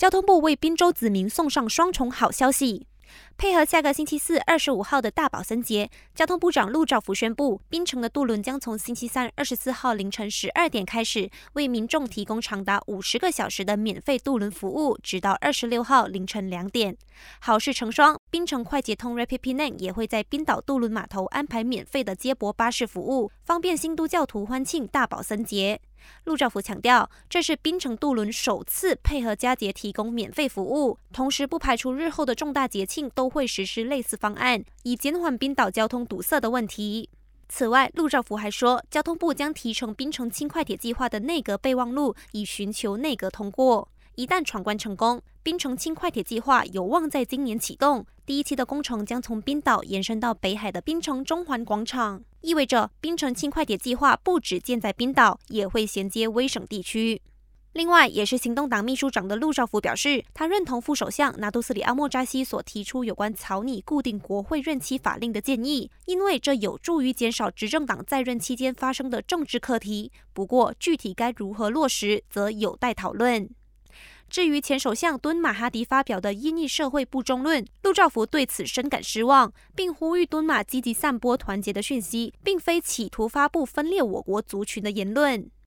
交通部为滨州子民送上双重好消息。配合下个星期四二十五号的大宝森节，交通部长陆兆福宣布，槟城的渡轮将从星期三二十四号凌晨十二点开始，为民众提供长达五十个小时的免费渡轮服务，直到二十六号凌晨两点。好事成双，槟城快捷通 Rapid Penang 也会在冰岛渡轮码头安排免费的接驳巴士服务，方便新都教徒欢庆大宝森节。陆兆福强调，这是槟城渡轮首次配合佳节提供免费服务，同时不排除日后的重大节庆都会实施类似方案，以减缓冰岛交通堵塞的问题。此外，陆兆福还说，交通部将提成槟城轻快铁计划的内阁备忘录，以寻求内阁通过。一旦闯关成功，冰城轻快铁计划有望在今年启动。第一期的工程将从冰岛延伸到北海的冰城中环广场，意味着冰城轻快铁计划不止建在冰岛，也会衔接威省地区。另外，也是行动党秘书长的陆兆福表示，他认同副首相拿督斯里阿莫扎西所提出有关草拟固定国会任期法令的建议，因为这有助于减少执政党在任期间发生的政治课题。不过，具体该如何落实，则有待讨论。至于前首相敦马哈迪发表的印尼社会不中论，陆兆福对此深感失望，并呼吁敦马积极散播团结的讯息，并非企图发布分裂我国族群的言论。